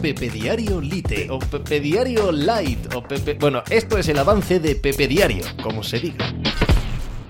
Pepe Diario Lite o Pepe Diario Light o Pepe... Bueno, esto es el avance de Pepe Diario, como se diga.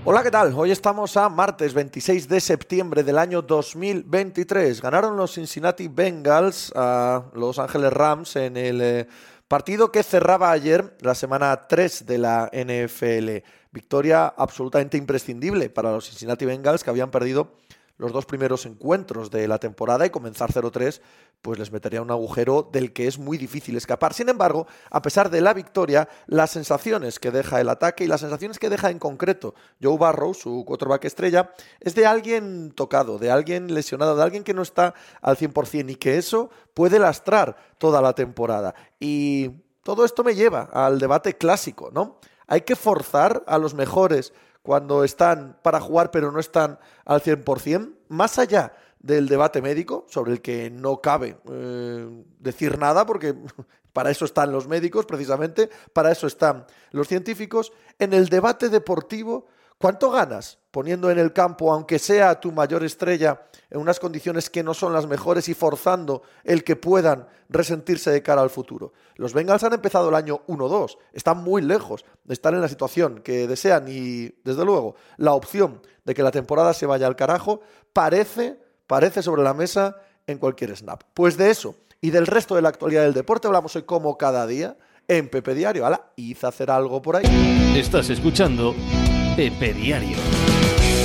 Hola, ¿qué tal? Hoy estamos a martes 26 de septiembre del año 2023. Ganaron los Cincinnati Bengals a Los Ángeles Rams en el eh, partido que cerraba ayer la semana 3 de la NFL. Victoria absolutamente imprescindible para los Cincinnati Bengals que habían perdido los dos primeros encuentros de la temporada y comenzar 0-3, pues les metería un agujero del que es muy difícil escapar. Sin embargo, a pesar de la victoria, las sensaciones que deja el ataque y las sensaciones que deja en concreto Joe Barrow, su quarterback estrella, es de alguien tocado, de alguien lesionado, de alguien que no está al 100% y que eso puede lastrar toda la temporada. Y todo esto me lleva al debate clásico, ¿no? Hay que forzar a los mejores cuando están para jugar pero no están al 100%, más allá del debate médico, sobre el que no cabe eh, decir nada, porque para eso están los médicos precisamente, para eso están los científicos, en el debate deportivo ¿Cuánto ganas poniendo en el campo, aunque sea tu mayor estrella, en unas condiciones que no son las mejores y forzando el que puedan resentirse de cara al futuro? Los Bengals han empezado el año 1-2, están muy lejos de estar en la situación que desean y, desde luego, la opción de que la temporada se vaya al carajo parece, parece sobre la mesa en cualquier snap. Pues de eso y del resto de la actualidad del deporte hablamos hoy como cada día en Pepe Diario. Hala, hice hacer algo por ahí. Estás escuchando Pepe Diario.